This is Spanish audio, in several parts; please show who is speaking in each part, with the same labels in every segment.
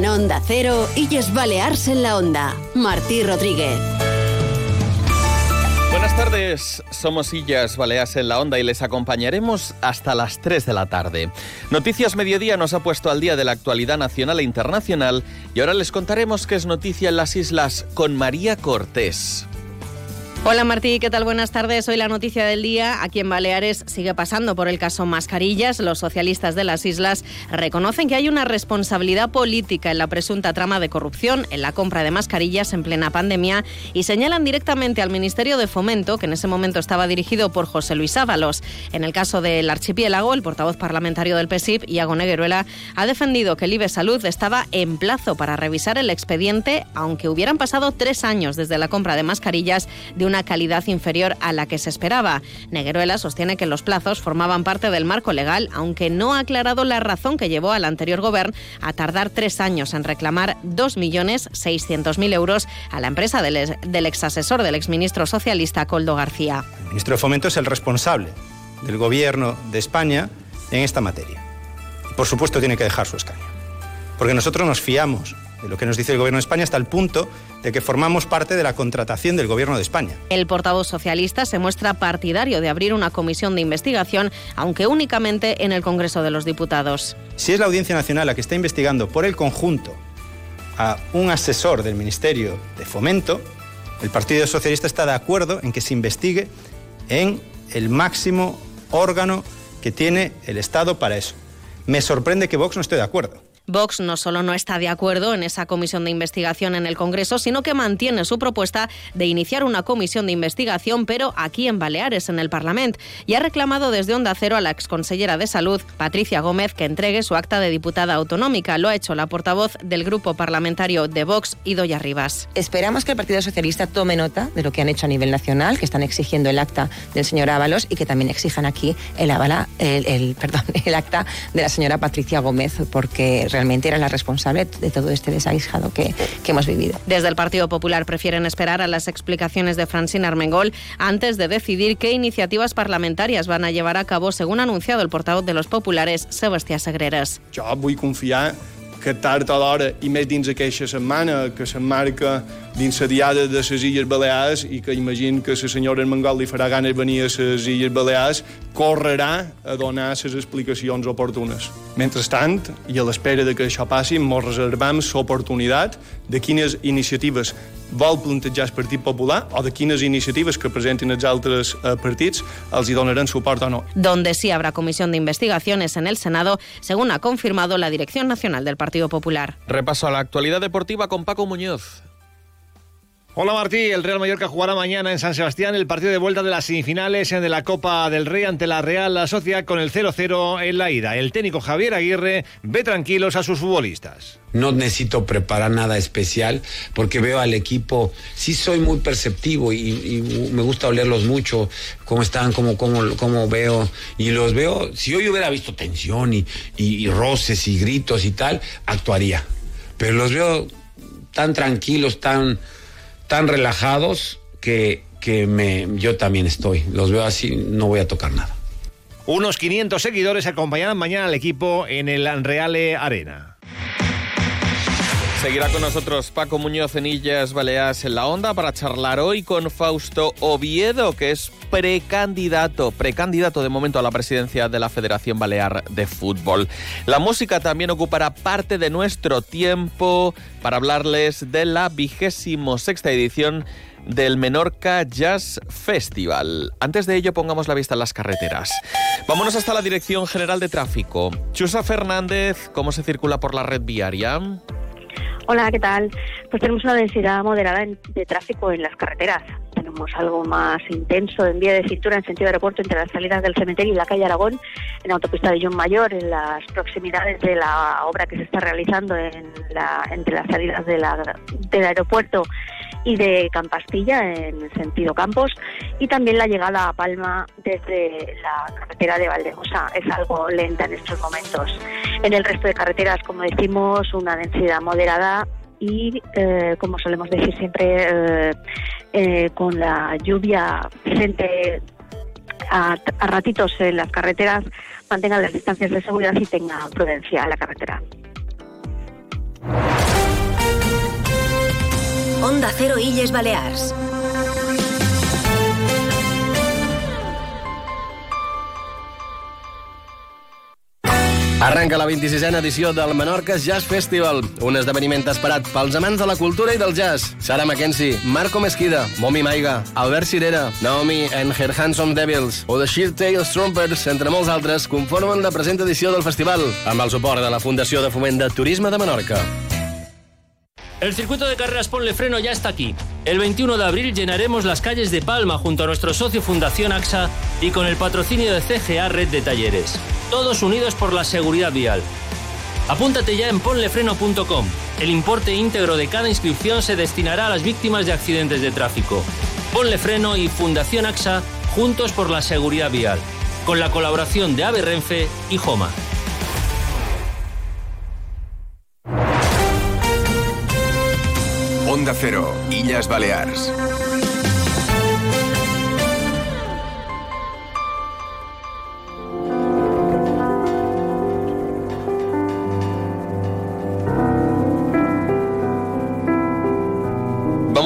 Speaker 1: En Onda Cero, Illes Balears en la Onda. Martí Rodríguez.
Speaker 2: Buenas tardes, somos Illas Baleas en la Onda y les acompañaremos hasta las 3 de la tarde. Noticias Mediodía nos ha puesto al día de la actualidad nacional e internacional y ahora les contaremos qué es noticia en las islas con María Cortés.
Speaker 3: Hola Martí, ¿qué tal? Buenas tardes. Hoy la noticia del día. Aquí en Baleares sigue pasando por el caso Mascarillas. Los socialistas de las islas reconocen que hay una responsabilidad política en la presunta trama de corrupción en la compra de mascarillas en plena pandemia y señalan directamente al Ministerio de Fomento, que en ese momento estaba dirigido por José Luis Ábalos. En el caso del archipiélago, el portavoz parlamentario del PSIP, Iago Negueruela, ha defendido que el IBE Salud estaba en plazo para revisar el expediente, aunque hubieran pasado tres años desde la compra de mascarillas de una calidad inferior a la que se esperaba. Negueruela sostiene que los plazos formaban parte del marco legal, aunque no ha aclarado la razón que llevó al anterior gobierno a tardar tres años en reclamar 2.600.000 euros a la empresa del, del exasesor del exministro socialista Coldo García.
Speaker 4: El ministro de Fomento es el responsable del gobierno de España en esta materia. Por supuesto tiene que dejar su escaño. Porque nosotros nos fiamos de lo que nos dice el Gobierno de España hasta el punto de que formamos parte de la contratación del Gobierno de España.
Speaker 3: El portavoz socialista se muestra partidario de abrir una comisión de investigación, aunque únicamente en el Congreso de los Diputados.
Speaker 4: Si es la Audiencia Nacional la que está investigando por el conjunto a un asesor del Ministerio de Fomento, el Partido Socialista está de acuerdo en que se investigue en el máximo órgano que tiene el Estado para eso. Me sorprende que Vox no esté de acuerdo.
Speaker 3: Vox no solo no está de acuerdo en esa comisión de investigación en el Congreso, sino que mantiene su propuesta de iniciar una comisión de investigación, pero aquí en Baleares, en el Parlamento, y ha reclamado desde Onda Cero a la exconsellera de Salud, Patricia Gómez, que entregue su acta de diputada autonómica. Lo ha hecho la portavoz del grupo parlamentario de Vox, Idoya Rivas.
Speaker 5: Esperamos que el Partido Socialista tome nota de lo que han hecho a nivel nacional, que están exigiendo el acta del señor Ábalos y que también exijan aquí el, acta de la señora Patricia Gómez, porque realmente era la responsable de todo este desaguisado que, que hemos vivido.
Speaker 3: Desde el Partido Popular prefieren esperar a las explicaciones de Francine Armengol antes de decidir qué iniciativas parlamentarias van a llevar a cabo, según ha anunciado el portavoz de los populares, Sebastián Sagreras.
Speaker 6: Jo vull confiar que tard o d'hora, i més dins aquesta setmana, que s'emmarca dins la diada de les Illes Balears i que imagino que la senyora Armengol li farà ganes venir a les Illes Balears, correrà a donar les explicacions oportunes. Mentrestant, i a l'espera de que això passi, ens reservam l'oportunitat de quines iniciatives vol plantejar el Partit Popular o de quines iniciatives que presentin els altres eh, partits els hi donaran suport o no.
Speaker 3: Donde sí habrá comisión de investigaciones en el Senado, según ha confirmado la Dirección Nacional del Partido Popular.
Speaker 2: Repaso a la actualidad deportiva con Paco Muñoz.
Speaker 7: Hola Martí, el Real Mallorca jugará mañana en San Sebastián el partido de vuelta de las semifinales de la Copa del Rey ante la Real Sociedad con el 0-0 en la ida. El técnico Javier Aguirre ve tranquilos a sus futbolistas.
Speaker 8: No necesito preparar nada especial porque veo al equipo, sí soy muy perceptivo y, me gusta olerlos mucho, cómo están, cómo, cómo, cómo veo, y los veo, si hoy hubiera visto tensión y, y roces y gritos y tal, actuaría. Pero los veo tan tranquilos, tan tan relajados que, que me, yo también estoy. Los veo así, no voy a tocar nada.
Speaker 7: Unos 500 seguidores acompañarán mañana al equipo en el Reale Arena.
Speaker 2: Seguirá con nosotros Paco Muñoz en Baleares en la Onda para charlar hoy con Fausto Oviedo, que es precandidato, precandidato de momento a la presidencia de la Federación Balear de Fútbol. La música también ocupará parte de nuestro tiempo para hablarles de la vigésimo sexta edición del Menorca Jazz Festival. Antes de ello, pongamos la vista en las carreteras. Vámonos hasta la Dirección General de Tráfico. Chusa Fernández, ¿cómo se circula por la red viaria?
Speaker 9: Hola, ¿qué tal? Pues tenemos una densidad moderada de tráfico en las carreteras. Tenemos algo más intenso en vía de cintura en sentido aeropuerto entre las salidas del cementerio y la calle Aragón, en autopista de John Mayor, en las proximidades de la obra que se está realizando entre las salidas del aeropuerto y de Campastilla en sentido Campos y también la llegada a Palma desde la carretera de Valdemosa es algo lenta en estos momentos. En el resto de carreteras, como decimos, una densidad moderada y, eh, como solemos decir siempre, eh, eh, con la lluvia presente a, ratitos en las carreteras, mantengan las distancias de seguridad y tengan prudencia en la carretera.
Speaker 1: Onda Cero Illes Balears.
Speaker 10: Arrenca la 26a edició del Menorca Jazz Festival, un esdeveniment esperat pels amants de la cultura i del jazz. Sara Mackenzie, Marco Mesquida, Momi Maiga, Albert Cirera, Naomi and Her Handsome Devils o The Sheer Tails Trumpers, entre molts altres, conformen la present edició del festival, amb el suport de la Fundació de Foment de Turisme de Menorca.
Speaker 11: El circuito de carreras Ponle Freno ya está aquí. El 21 de abril llenaremos las calles de Palma junto a nuestro socio Fundación AXA y con el patrocinio de CGA Red de Talleres. Todos unidos por la seguridad vial. Apúntate ya en ponlefreno.com. El importe íntegro de cada inscripción se destinará a las víctimas de accidentes de tráfico. Ponle Freno y Fundación AXA juntos por la seguridad vial. Con la colaboración de Ave Renfe y Joma.
Speaker 12: Onda Cero, Illes Balears.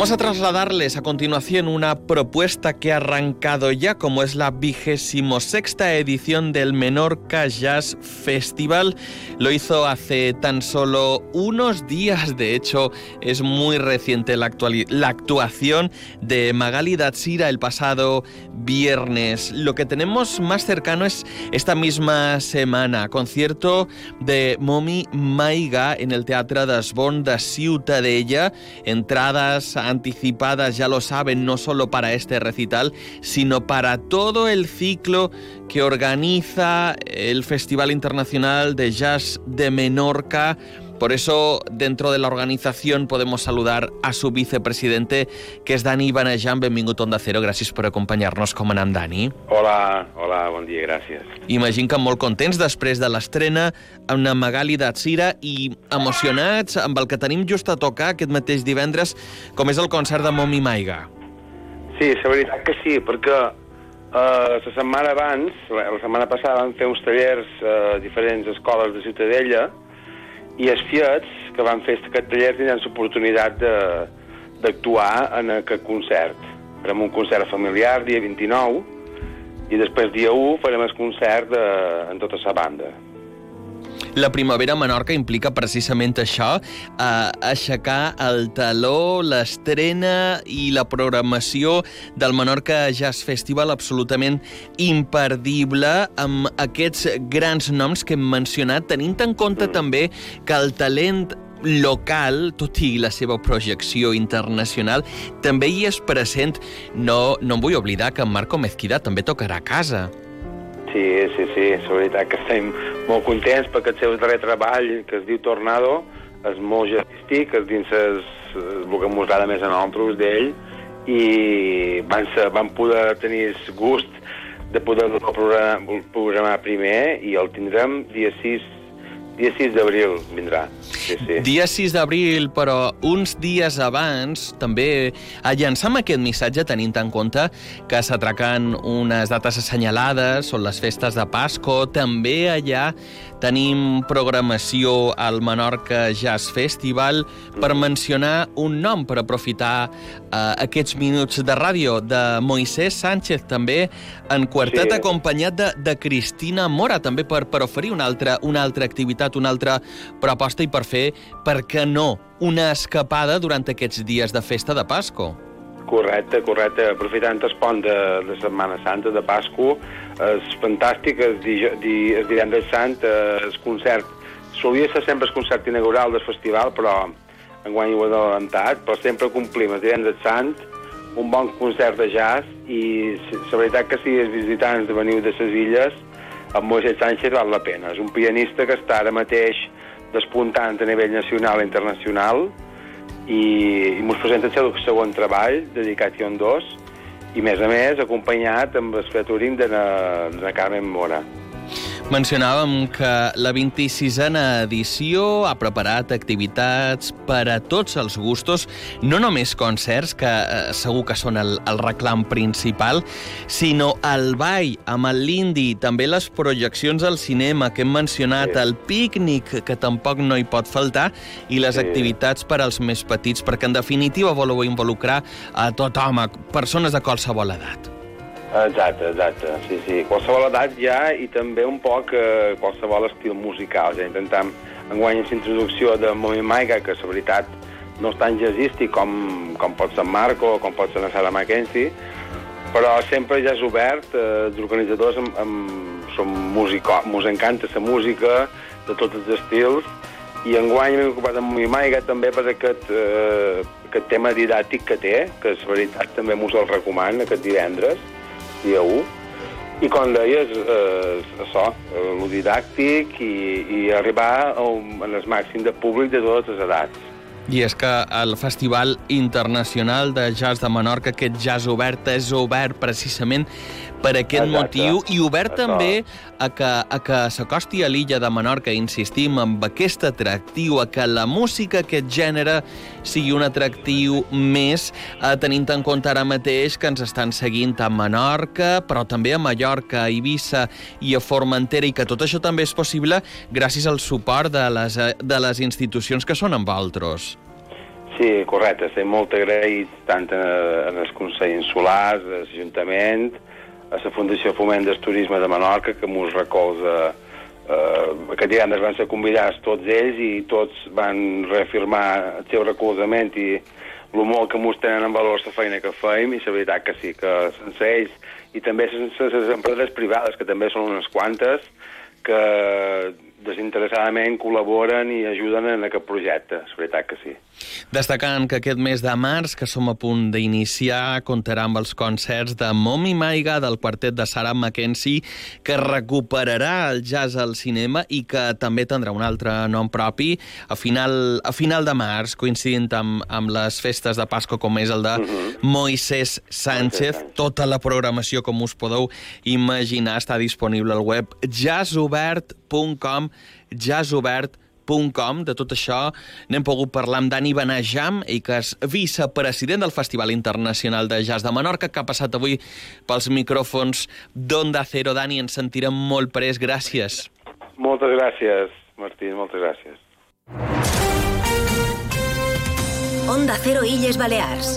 Speaker 2: Vamos a trasladarles a continuación una propuesta que ha arrancado ya, como es la vigésimo sexta edición del Menorca Jazz Festival. Lo hizo hace tan solo unos días, de hecho es muy reciente la, la actuación de Magali Datsira el pasado viernes. Lo que tenemos más cercano es esta misma semana, concierto de Momi Maiga en el Teatre d'Esbon de Ciutadella, entradas anticipadas, ya lo saben, no solo para este recital, sino para todo el ciclo que organiza el Festival Internacional de Jazz de Menorca. Por eso, dentro de la organización, podemos saludar a su vicepresidente, que es Dani Banejan. Benvingut a Onda Cero. Gràcies per acompanyar-nos. Com anem, Dani?
Speaker 13: Hola, hola, bon dia, gràcies.
Speaker 2: Imagino que molt contents després de l'estrena amb la Magali Datsira i emocionats amb el que tenim just a tocar aquest mateix divendres, com és el concert de Momi Maiga.
Speaker 13: Sí, la veritat que sí, perquè eh, la setmana abans, la, la setmana passada, vam fer uns tallers a diferents escoles de Ciutadella i els fiats que van fer aquest taller tindran l'oportunitat d'actuar en aquest concert. Farem un concert familiar dia 29 i després dia 1 farem el concert de, en tota la banda.
Speaker 2: La primavera a Menorca implica precisament això, eh, aixecar el taló, l'estrena i la programació del Menorca Jazz Festival absolutament imperdible amb aquests grans noms que hem mencionat, tenint en compte també que el talent local, tot i la seva projecció internacional, també hi és present. No, no em vull oblidar que en Marco Mezquida també tocarà a casa.
Speaker 13: Sí, sí, sí, la veritat que estem molt contents perquè el seu darrer treball, que es diu Tornado, és molt jazzístic, és dins el, el que mos agrada més a nosaltres d'ell, i van, ser, van poder tenir gust de poder-lo programar, programar primer i el tindrem dia 6, dia 6 d'abril vindrà. Sí, sí.
Speaker 2: Dia 6 d'abril, però uns dies abans també llançam aquest missatge tenint en compte que s'atraquen unes dates assenyalades, són les festes de Pasco, també allà tenim programació al Menorca Jazz Festival per mencionar un nom, per aprofitar eh, aquests minuts de ràdio de Moisés Sánchez, també en quartet
Speaker 13: Sí.
Speaker 2: acompanyat de, de Cristina Mora, també per, per oferir una altra, una altra activitat, una altra proposta i per fer, per què no, una escapada durant aquests dies de festa de Pasco.
Speaker 13: Correcte, correcte. Aprofitant el pont de, de Setmana Santa, de Pasco, és fantàstic, el, di, di, el divendres sant, eh, el concert. Solia ser sempre el concert inaugural del festival, però enguany ho he adelantat, però sempre complim el divendres sant, un bon concert de jazz, i la veritat que si els visitants de veniu de les illes, amb Moisés Sánchez val la pena. És un pianista que està ara mateix despuntant a nivell nacional i internacional, i, i mos presenta el seu segon treball, Dedication 2, i més a més acompanyat amb el featuring de na, de na Carmen Mora.
Speaker 2: Mencionàvem que la 26a edició ha preparat activitats per a tots els gustos, no només concerts, que eh, segur que són el, el reclam principal, sinó el ball amb el Lindy, també les projeccions al cinema que hem mencionat, sí. el pícnic, que tampoc no hi pot faltar, i les sí. activitats per als més petits, perquè en definitiva voleu involucrar a tothom, a persones de qualsevol edat.
Speaker 13: Exacte, exacte, sí, sí. Qualsevol edat ja i també un poc eh, qualsevol estil musical. Ja intentem enguany la introducció de Momi Maiga, que la veritat no és tan jazzístic com, com pot ser Marco o com pot ser la Sara Mackenzie, però sempre ja és obert, eh, els organitzadors amb, amb, som músico, ens encanta la música de tots els estils, i enguany m'he ocupat amb Momi Maiga també per aquest, eh, aquest tema didàctic que té, que és veritat també m'ho el recoman aquest divendres, dia 1, i com deies, eh, això, el didàctic i, i arribar en el màxim de públic de totes les edats.
Speaker 2: I és que el Festival Internacional de Jazz de Menorca, aquest jazz obert, és obert precisament per aquest Exacte. motiu i obert Això. també a que, a que s'acosti a l'illa de Menorca, insistim, amb aquest atractiu, a que la música, aquest gènere, sigui un atractiu més, eh, tenint en compte ara mateix que ens estan seguint a Menorca, però també a Mallorca, a Eivissa i a Formentera, i que tot això també és possible gràcies al suport de les, eh, de les institucions que són amb altres.
Speaker 13: Sí, correcte. Estem molt agraïts tant en el Consell Insular, l'Ajuntament, a la Fundació Foment del Turisme de Menorca, que mos recolza eh, aquest divendres van ser convidats tots ells i tots van reafirmar el seu recolzament i el molt que mos tenen en valor la feina que feim i la veritat que sí, que sense ells i també sense les empreses privades, que també són unes quantes, que desinteressadament col·laboren i ajuden en aquest projecte, és veritat que sí.
Speaker 2: Destacant que aquest mes de març, que som a punt d'iniciar, comptarà amb els concerts de Momi Maiga, del quartet de Sarah Mackenzie, que recuperarà el jazz al cinema i que també tindrà un altre nom propi a final, a final de març, coincidint amb, amb les festes de Pasco, com és el de uh mhm. -huh. Moisés Sánchez. Tota la programació, com us podeu imaginar, està disponible al web jazzobert.com jazzobert.com. De tot això n'hem pogut parlar amb Dani Benajam, i que és vicepresident del Festival Internacional de Jazz de Menorca, que ha passat avui pels micròfons d'Onda Cero. Dani, ens sentirem molt pres. Gràcies.
Speaker 13: Moltes gràcies, Martí, moltes gràcies.
Speaker 1: Onda Cero Illes Balears.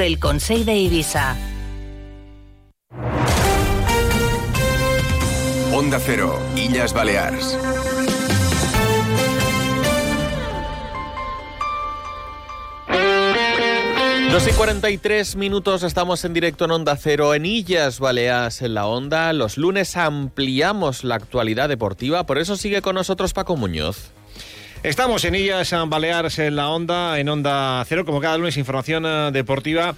Speaker 1: el Consejo de Ibiza.
Speaker 12: Onda Cero, Illas Balears.
Speaker 2: Dos y 43 minutos, estamos en directo en Onda Cero en Illas Baleares en la Onda. Los lunes ampliamos la actualidad deportiva, por eso sigue con nosotros Paco Muñoz.
Speaker 7: Estamos en Illas Baleares en la Onda, en Onda Cero, como cada lunes, información eh, deportiva.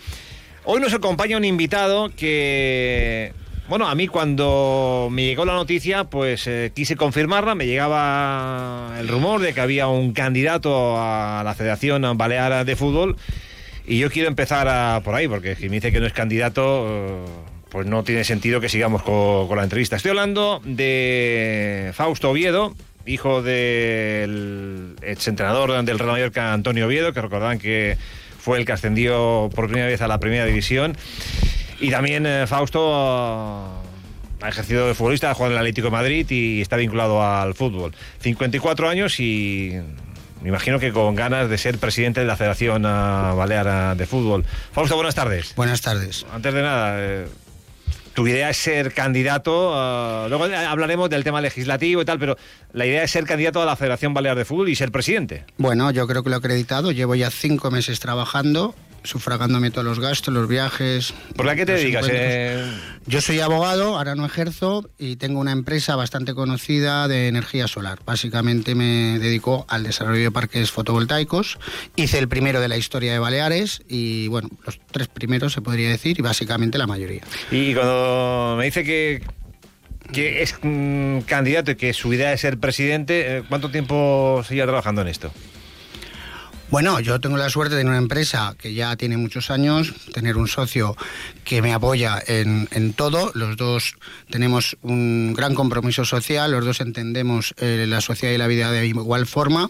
Speaker 7: Hoy nos acompaña un invitado que bueno, a mí cuando me llegó la noticia, pues eh, quise confirmarla. Me llegaba el rumor de que había un candidato a la Federación Balear de Fútbol. Y yo quiero empezar por ahí, porque si me dice que no es candidato, eh, pues no tiene sentido que sigamos con, con la entrevista. Estoy hablando de Fausto Oviedo, hijo del exentrenador del Real Mallorca, Antonio Oviedo, que recordaban que fue el que ascendió por primera vez a la primera división. Y también eh, Fausto ha ejercido de futbolista, ha jugado en el Atlético de Madrid y está vinculado al fútbol. 54 años y me imagino que con ganas de ser presidente de la Federación eh, Balear de Fútbol. Fausto, buenas tardes.
Speaker 14: Buenas tardes.
Speaker 7: Antes de nada, eh, tu idea es ser candidato, uh, luego hablaremos del tema legislativo y tal, pero la idea es ser candidato a la Federación Balear de Fútbol y ser presidente.
Speaker 14: Bueno, yo creo que lo he acreditado, llevo ya cinco meses trabajando sufragándome todos los gastos, los viajes.
Speaker 7: ¿Por la que te dedicas? Eh?
Speaker 14: Yo soy abogado, ahora no ejerzo y tengo una empresa bastante conocida de energía solar. Básicamente me dedico al desarrollo de parques fotovoltaicos. Hice el primero de la historia de Baleares y, bueno, los tres primeros se podría decir y básicamente la mayoría.
Speaker 7: Y cuando me dice que que es mm, candidato y que su idea es ser presidente, eh, ¿cuánto tiempo sigue trabajando en esto?
Speaker 14: Bueno, yo tengo la suerte de tener una empresa que ya tiene muchos años, tener un socio que me apoya en, todo. Los dos tenemos un gran compromiso social, los dos entendemos eh, la sociedad y la vida de igual forma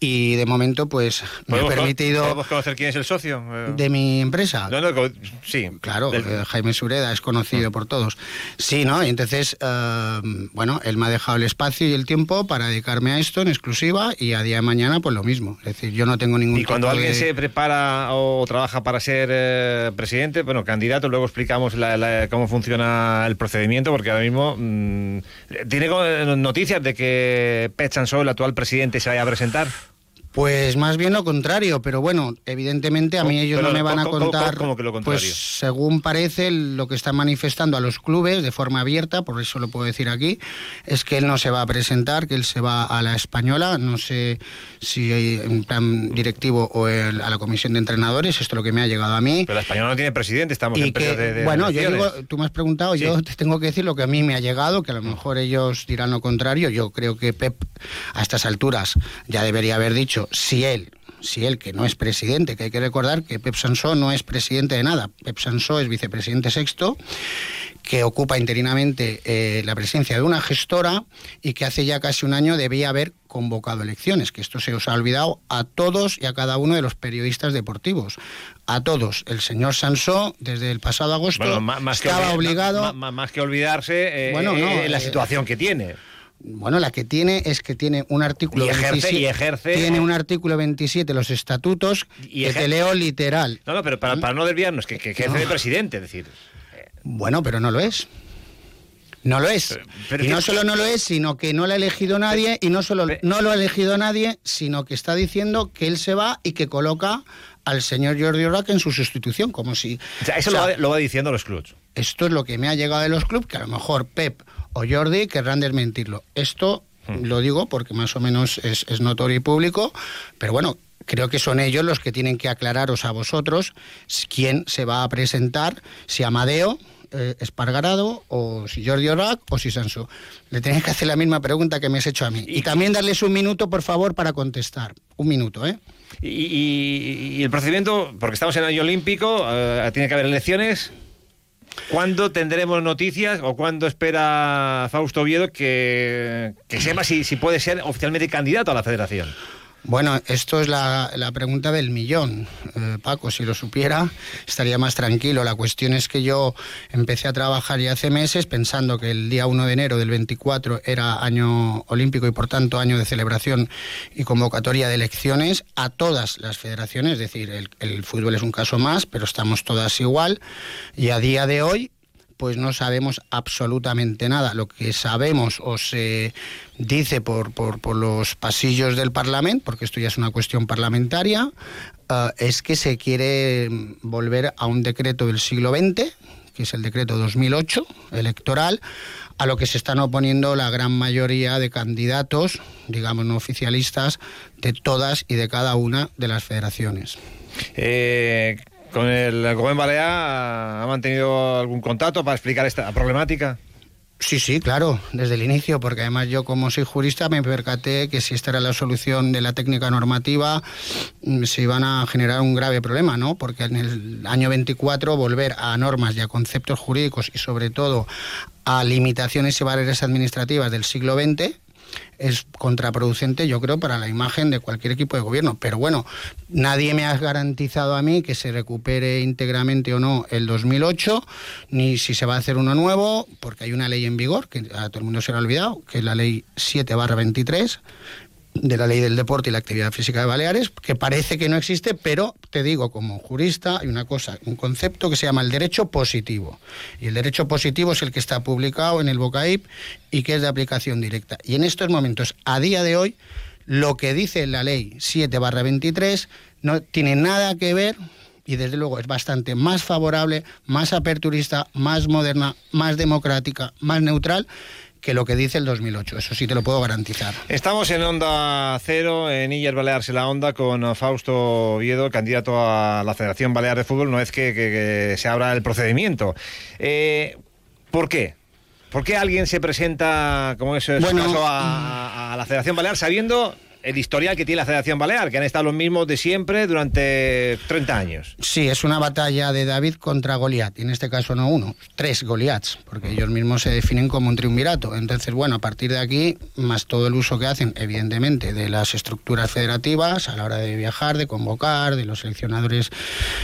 Speaker 14: y de momento pues me ha permitido...
Speaker 7: ¿Podemos conocer quién es el socio?
Speaker 14: De mi empresa.
Speaker 7: No, no, sí.
Speaker 14: Claro, eh, Jaime Sureda es conocido por todos. Sí, ¿no? Y entonces, eh, bueno, él me ha dejado el espacio y el tiempo para dedicarme a esto en exclusiva y a día de mañana pues lo mismo. Es decir, yo no tengo ningún...
Speaker 7: Y cuando alguien se prepara o trabaja para ser eh, presidente, bueno, candidato, luego explicamos cómo funciona el procedimiento, porque ahora mismo mm, tiene noticias de que Pet Chansó, el actual presidente, se vaya a presentar.
Speaker 14: Pues más bien lo contrario, pero bueno, evidentemente a mí ellos no me van a contar,
Speaker 7: ¿cómo, que lo
Speaker 14: pues según parece lo que están manifestando a los clubes de forma abierta, por eso lo puedo decir aquí, es que él no se va a presentar, que él se va a la española, no sé si en plan directivo o a la comisión de entrenadores, esto es lo que me ha llegado a mí.
Speaker 7: Pero la española no tiene presidente, estamos en
Speaker 14: que,
Speaker 7: de,
Speaker 14: Bueno, yo digo, tú me has preguntado, yo te tengo que decir lo que a mí me ha llegado, que a lo mejor ellos dirán lo contrario, yo creo que Pep a estas alturas ya debería haber dicho si él, si él que no es presidente, que hay que recordar que Pep Sansó no es presidente de nada, Pep Sansó es vicepresidente sexto, que ocupa interinamente eh, la presidencia de una gestora y que hace ya casi un año debía haber convocado elecciones, que esto se os ha olvidado a todos y a cada uno de los periodistas deportivos. A todos. El señor Sansó, desde el pasado agosto, más, estaba obligado...
Speaker 7: Más, que olvidarse, eh, bueno, eh, la situación que tiene.
Speaker 14: Bueno, la que tiene es que tiene un artículo
Speaker 7: y ejerce, y ejerce,
Speaker 14: tiene un artículo 27 los estatutos y que te leo literal.
Speaker 7: No, no, pero para, para no desviarnos, que, que ejerce de presidente, es decir.
Speaker 14: Bueno, pero no lo es. No lo es. y no solo no lo es, sino que no lo ha elegido nadie y no solo no lo ha elegido nadie, sino que está diciendo que él se va y que coloca al señor Jordi Orac en su sustitución, como si...
Speaker 7: O sea, eso lo, va, lo, va, diciendo los clubs.
Speaker 14: Esto es lo que me ha llegado de los clubs, que a lo mejor Pep o Jordi querrán desmentirlo. Esto hmm. lo digo porque más o menos es, notorio y público, pero bueno, creo que son ellos los que tienen que aclararos a vosotros quién se va a presentar, si Amadeo, eh, Espargarado, o si Jordi Orac, o si Sanso. Le tenéis que hacer la misma pregunta que me has hecho a mí. Y, también darles un minuto, por favor, para contestar. Un minuto, ¿eh?
Speaker 7: Y, el procedimiento, porque estamos en el año olímpico, eh, tiene que haber elecciones. ¿Cuándo tendremos noticias o cuándo espera Fausto Oviedo que, sepa si puede ser oficialmente candidato a la federación?
Speaker 14: Bueno, esto es la, pregunta del millón. Eh, Paco, si lo supiera, estaría más tranquilo. La cuestión es que yo empecé a trabajar ya hace meses pensando que el día 1 de enero del 24 era año olímpico y por tanto año de celebración y convocatoria de elecciones a todas las federaciones. Es decir, el fútbol es un caso más, pero estamos todas igual. Y a día de hoy pues no sabemos absolutamente nada. Lo que sabemos o se dice por, por, los pasillos del Parlamento, porque esto ya es una cuestión parlamentaria, eh, es que se quiere volver a un decreto del siglo XX, que es el decreto 2008 electoral, a lo que se están oponiendo la gran mayoría de candidatos, digamos no oficialistas, de todas y de cada una de las federaciones.
Speaker 7: Eh, ¿Con el Gobierno Balear ha mantenido algún contacto para explicar esta problemática?
Speaker 14: Sí, sí, claro, desde el inicio, porque además yo como soy jurista me percaté que si esta era la solución de la técnica normativa mm, se iban a generar un grave problema, ¿no? Porque en el año 24 volver a normas y a conceptos jurídicos y sobre todo a limitaciones y barreras administrativas del siglo XX es contraproducente, yo creo, para la imagen de cualquier equipo de gobierno. Pero bueno, nadie me ha garantizado a mí que se recupere íntegramente o no el 2008, ni si se va a hacer uno nuevo, porque hay una ley en vigor, que a todo el mundo se le ha olvidado, que es la ley 7 23, de la ley del deporte y la actividad física de Baleares, que parece que no existe, pero te digo, como jurista, hay una cosa, un concepto que se llama el derecho positivo. Y el derecho positivo es el que está publicado en el BOCAIP y que es de aplicación directa. Y en estos momentos, a día de hoy, lo que dice la ley 7 23 no tiene nada que ver y desde luego es bastante más favorable, más aperturista, más moderna, más democrática, más neutral que lo que dice el 2008. Eso sí te lo puedo garantizar.
Speaker 7: Estamos en Onda Cero, en Illas Baleares en la Onda, con Fausto Oviedo, candidato a la Federación Balear de Fútbol. No es que, que- que se abra el procedimiento. Eh, ¿Por qué? ¿Por qué alguien se presenta, como es
Speaker 14: Bueno,
Speaker 7: caso, a, a la Federación Balear sabiendo el historial que tiene la Federación Balear, que han estado los mismos de siempre durante 30 años?
Speaker 14: Sí, es una batalla de David contra Goliat, y en este caso no uno, tres Goliats, porque ellos mismos se definen como un triunvirato. Entonces, bueno, a partir de aquí, más todo el uso que hacen, evidentemente, de las estructuras federativas a la hora de viajar, de convocar, de los seleccionadores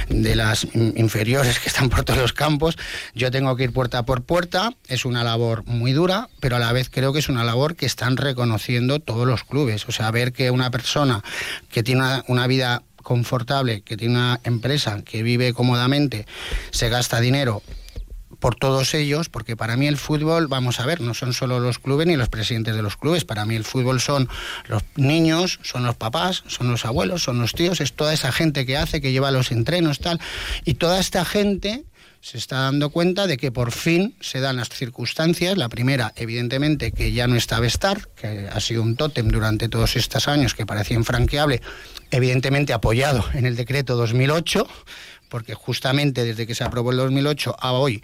Speaker 14: de las in- inferiores que están por todos los campos, yo tengo que ir puerta por puerta, es una labor muy dura, pero a la vez creo que es una labor que están reconociendo todos los clubes. O sea, ver que una persona que tiene una, una vida confortable, que tiene una empresa que vive cómodamente, se gasta dinero por todos ellos, porque para mí el fútbol, vamos a ver, no son solo los clubes ni los presidentes de los clubes, para mí el fútbol son los niños, son los papás, son los abuelos, son los tíos, es toda esa gente que hace, que lleva los entrenos, tal, y toda esta gente se está dando cuenta de que por fin se dan las circunstancias. La primera, evidentemente, que ya no está Vestar, que ha sido un tótem durante todos estos años que parecía infranqueable, evidentemente apoyado en el decreto 2008, porque justamente desde que se aprobó el 2008 a hoy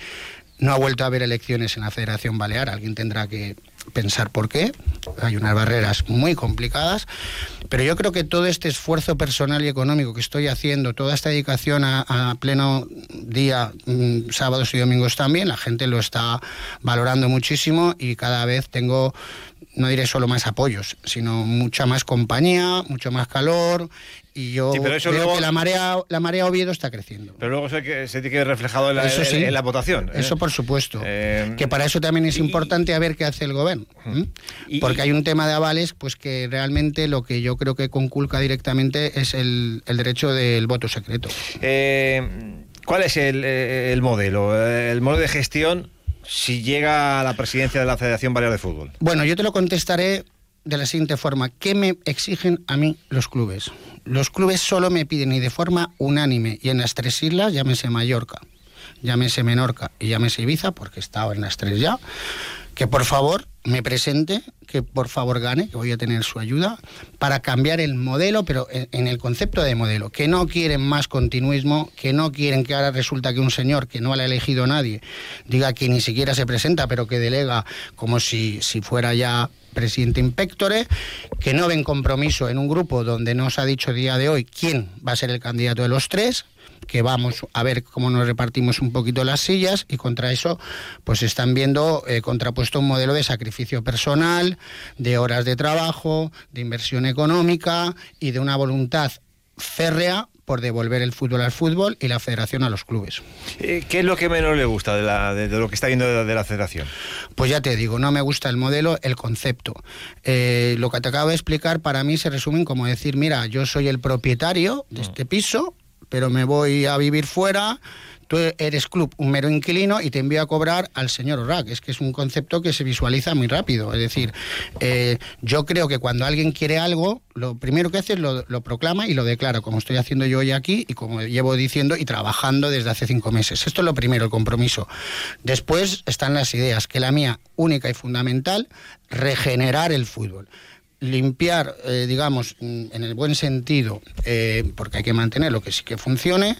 Speaker 14: no ha vuelto a haber elecciones en la Federación Balear. Alguien tendrá que pensar por qué. Hay unas barreras muy complicadas. Pero yo creo que todo este esfuerzo personal y económico que estoy haciendo, toda esta dedicación a, a pleno día, mm, sábados y domingos también, la gente lo está valorando muchísimo y cada vez tengo, no diré solo más apoyos, sino mucha más compañía, mucho más calor. Y yo
Speaker 7: Sí, pero eso
Speaker 14: veo
Speaker 7: luego-
Speaker 14: que la marea, la marea Oviedo está creciendo.
Speaker 7: Pero luego se, que- se tiene que ver reflejado en la,
Speaker 14: Eso sí.
Speaker 7: en- la votación. ¿eh?
Speaker 14: Eso por supuesto.
Speaker 7: Eh,
Speaker 14: que para eso también es importante a ver qué hace el gobierno. ¿m? Porque hay un tema de avales, pues que realmente lo que yo creo que conculca directamente es el, el derecho del voto secreto.
Speaker 7: Eh, ¿Cuál es el, eh, el modelo? Eh, El modelo de gestión si llega a la presidencia de la Federación Balear de Fútbol.
Speaker 14: Bueno, yo te lo contestaré de la siguiente forma. ¿Qué me exigen a mí los clubes? Los clubes solo me piden y de forma unánime y en las tres islas, llámese Mallorca, llámese Menorca y llámese Ibiza, porque he estado en las tres ya, que por favor me presente, que por favor gane, que voy a tener su ayuda, para cambiar el modelo, pero en, el concepto de modelo, que no quieren más continuismo, que no quieren que ahora resulta que un señor que no le ha elegido nadie diga que ni siquiera se presenta, pero que delega como si, si fuera ya presidente impectore, que no ven compromiso en un grupo donde no se ha dicho día de hoy quién va a ser el candidato de los tres, que vamos a ver cómo nos repartimos un poquito las sillas y contra eso pues están viendo eh, contrapuesto un modelo de sacrificio personal, de horas de trabajo, de inversión económica y de una voluntad férrea por devolver el fútbol al fútbol y la federación a los clubes.
Speaker 7: Eh, ¿Qué es lo que menos le gusta de, la- de- de lo que está viendo de, de la Federación?
Speaker 14: Pues ya te digo, no me gusta el modelo, el concepto. Eh, lo que te acabo de explicar para mí se resumen como decir, mira, yo soy el propietario de este piso, pero me voy a vivir fuera, tú eres club, un mero inquilino y te envío a cobrar al señor Orac. Es que es un concepto que se visualiza muy rápido. Es decir, eh, yo creo que cuando alguien quiere algo, lo primero que hace es lo, lo proclama y lo declara, como estoy haciendo yo hoy aquí y como llevo diciendo y trabajando desde hace cinco meses. Esto es lo primero, el compromiso. Después están las ideas, que la mía, única y fundamental, regenerar el fútbol limpiar, eh, digamos, en el buen sentido, eh, porque hay que mantener lo que sí que funcione,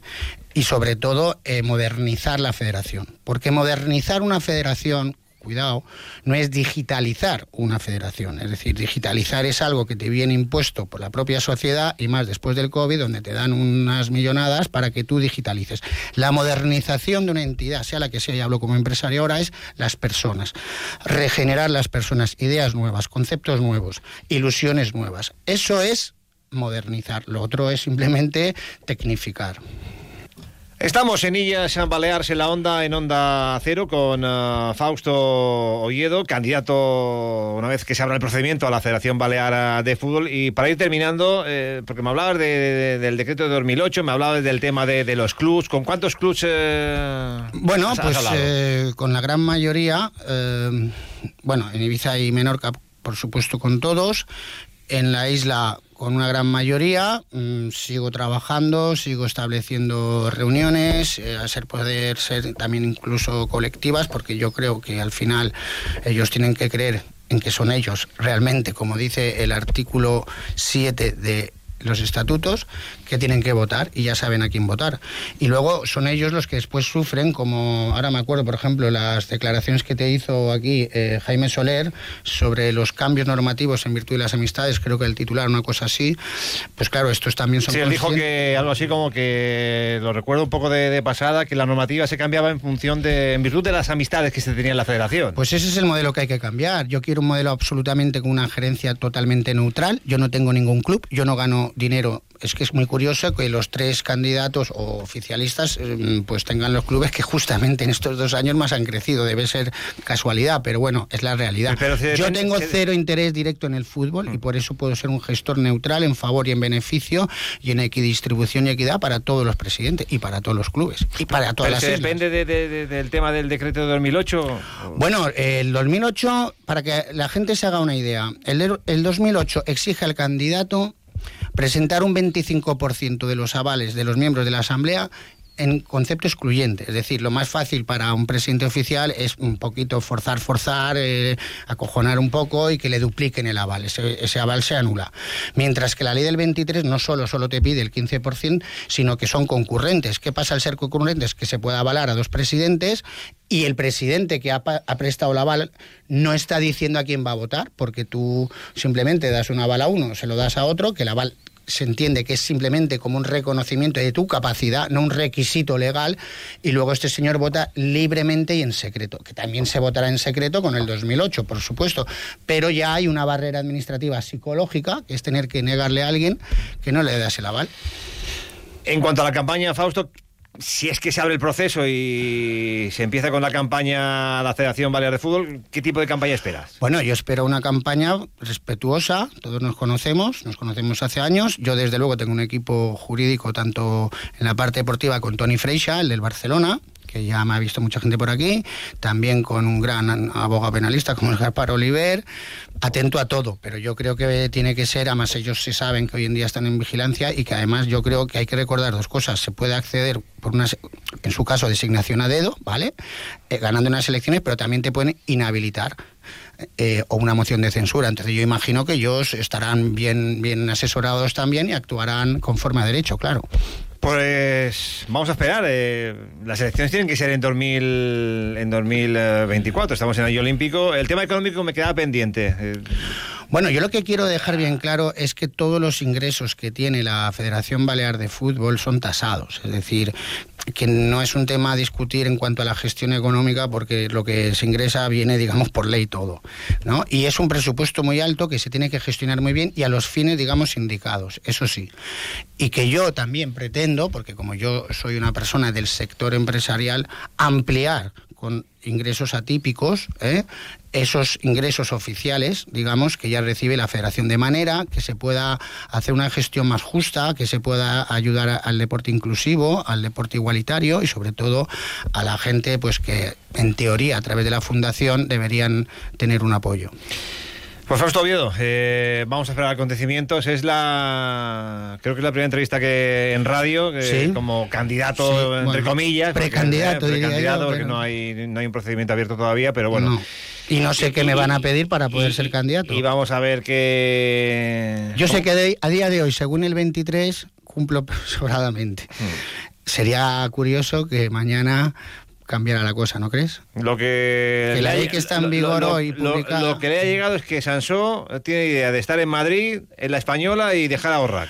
Speaker 14: y sobre todo eh, modernizar la federación. Porque modernizar una federación, cuidado, no es digitalizar una federación. Es decir, digitalizar es algo que te viene impuesto por la propia sociedad y más después del COVID, donde te dan unas millonadas para que tú digitalices. La modernización de una entidad, sea la que sea, y hablo como empresario ahora, es las personas. Regenerar las personas, ideas nuevas, conceptos nuevos, ilusiones nuevas. Eso es modernizar. Lo otro es simplemente tecnificar.
Speaker 7: Estamos en Illas Baleares en la onda, en Onda Cero, con eh, Fausto Oviedo, candidato, una vez que se abra el procedimiento a la Federación Balear de Fútbol. Y para ir terminando, eh, porque me hablabas de- de- del decreto de 2008, me hablabas del tema de, de los clubs. ¿Con cuántos clubs eh,
Speaker 14: Bueno,
Speaker 7: has-
Speaker 14: pues eh, con la gran mayoría, eh, bueno, en Ibiza y Menorca, por supuesto, con todos. En la isla con una gran mayoría, mm, sigo trabajando, sigo estableciendo reuniones, eh, a ser poder ser también incluso colectivas, porque yo creo que al final ellos tienen que creer en que son ellos realmente, como dice el artículo 7 de los estatutos que tienen que votar y ya saben a quién votar. Y luego son ellos los que después sufren, como ahora me acuerdo, por ejemplo, las declaraciones que te hizo aquí eh, Jaime Soler sobre los cambios normativos en virtud de las amistades, creo que el titular, una cosa así, pues claro, estos también son...
Speaker 7: Sí, él dijo que algo así como que, lo recuerdo un poco de, pasada, que la normativa se cambiaba en función de, en virtud de las amistades que se tenía en la federación.
Speaker 14: Pues ese es el modelo que hay que cambiar. Yo quiero un modelo absolutamente con una gerencia totalmente neutral. Yo no tengo ningún club, yo no gano dinero es que es muy curioso que los tres candidatos o oficialistas eh, pues tengan los clubes que justamente en estos dos años más han crecido. Debe ser casualidad, pero bueno, es la realidad. Yo tengo cero interés directo en el fútbol y mm. por eso puedo ser un gestor neutral en favor y en beneficio y en equidistribución y equidad para todos los presidentes y para todos los clubes y para todas las
Speaker 7: se depende del tema del decreto de 2008?
Speaker 14: Bueno, el 2008, para que la gente se haga una idea, el, el 2008 exige al candidato presentar un 25% de los avales de los miembros de la Asamblea en concepto excluyente. Es decir, lo más fácil para un presidente oficial es un poquito forzar, forzar, eh, acojonar un poco y que le dupliquen el aval. Ese, aval se anula. Mientras que la ley del 23 no solo, solo te pide el 15%, sino que son concurrentes. ¿Qué pasa al ser concurrentes? Que se puede avalar a dos presidentes y el presidente que ha, ha, prestado el aval no está diciendo a quién va a votar, porque tú simplemente das un aval a uno, se lo das a otro, que el aval se entiende que es simplemente como un reconocimiento de tu capacidad, no un requisito legal, y luego este señor vota libremente y en secreto, que también se votará en secreto con el 2008, por supuesto, pero ya hay una barrera administrativa psicológica, que es tener que negarle a alguien que no le das el aval.
Speaker 7: En cuanto a la campaña, Fausto, si es que se abre el proceso y se empieza con la campaña la Federación Balear de Fútbol, ¿qué tipo de campaña esperas?
Speaker 14: Bueno, yo espero una campaña respetuosa, todos nos conocemos, nos conocemos hace años, yo desde luego tengo un equipo jurídico tanto en la parte deportiva con Tony Freixa, el del Barcelona, que ya me ha visto mucha gente por aquí, también con un gran abogado penalista como el Gaspar Oliver, atento a todo, pero yo creo que tiene que ser, además ellos se saben que hoy en día están en vigilancia y que además yo creo que hay que recordar dos cosas, se puede acceder por una, en su caso, designación a dedo, ¿vale? Eh, ganando unas elecciones, pero también te pueden inhabilitar. Eh, o una moción de censura. Entonces yo imagino que ellos estarán bien, bien asesorados también y actuarán conforme a derecho, claro.
Speaker 7: Pues vamos a esperar. Eh, las elecciones tienen que ser en, 2000, en 2024. Estamos en año olímpico. El tema económico me queda pendiente. Eh,
Speaker 14: bueno, yo lo que quiero dejar bien claro es que todos los ingresos que tiene la Federación Balear de Fútbol son tasados. Es decir, que no es un tema a discutir en cuanto a la gestión económica porque lo que se ingresa viene, digamos, por ley todo. ¿no? Y es un presupuesto muy alto que se tiene que gestionar muy bien y a los fines, digamos, indicados, eso sí. Y que yo también pretendo, porque como yo soy una persona del sector empresarial, ampliar con ingresos atípicos, ¿eh? esos ingresos oficiales, digamos, que ya recibe la federación, de manera que se pueda hacer una gestión más justa, que se pueda ayudar al deporte inclusivo, al deporte igualitario y sobre todo a la gente pues que en teoría a través de la fundación deberían tener un apoyo.
Speaker 7: Pues Fausto Oviedo, eh, vamos a esperar acontecimientos. Es la, creo que es la primera entrevista que en radio, como candidato, entre comillas.
Speaker 14: Precandidato,
Speaker 7: porque, precandidato, porque no hay, no hay un procedimiento abierto todavía, pero bueno.
Speaker 14: Y no sé qué me van a pedir para poder ser candidato.
Speaker 7: Y vamos a ver qué...
Speaker 14: Yo sé que a día de hoy, según el 23, cumplo sobradamente. Hmm. Sería curioso que mañana cambiara la cosa, ¿no crees?
Speaker 7: Lo que,
Speaker 14: la ley que está en vigor hoy publicada...
Speaker 7: Lo, que le ha llegado es que Sansó tiene idea de estar en Madrid, en la Española y dejar ahorrar.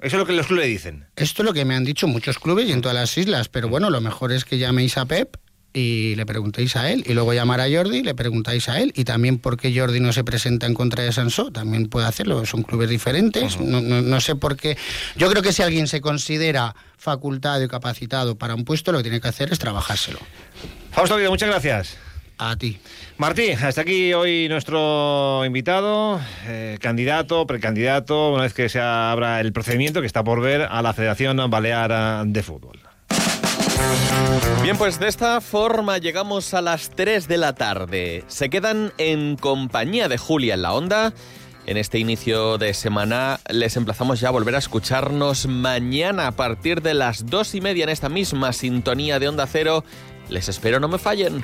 Speaker 7: Eso es lo que los clubes dicen.
Speaker 14: Esto es lo que me han dicho muchos clubes y en todas las islas, pero bueno, lo mejor es que llaméis a Pep y le preguntéis a él y luego llamar a Jordi y le preguntáis a él y también por qué Jordi no se presenta en contra de Sansó también puede hacerlo son clubes diferentes no, no, sé por qué. Yo creo que si alguien se considera facultado y capacitado para un puesto lo que tiene que hacer es trabajárselo.
Speaker 7: Fausto Guido, muchas gracias.
Speaker 14: A ti.
Speaker 7: Martín, hasta aquí hoy nuestro invitado, eh, candidato, precandidato, una vez que se abra el procedimiento que está por ver a la Federación Balear de Fútbol.
Speaker 2: Bien, pues de esta forma llegamos a las 3 de la tarde. Se quedan en compañía de Julia en la onda en este inicio de semana. Les emplazamos ya a volver a escucharnos mañana a partir de las dos y media en esta misma sintonía de Onda Cero. Les espero, no me fallen.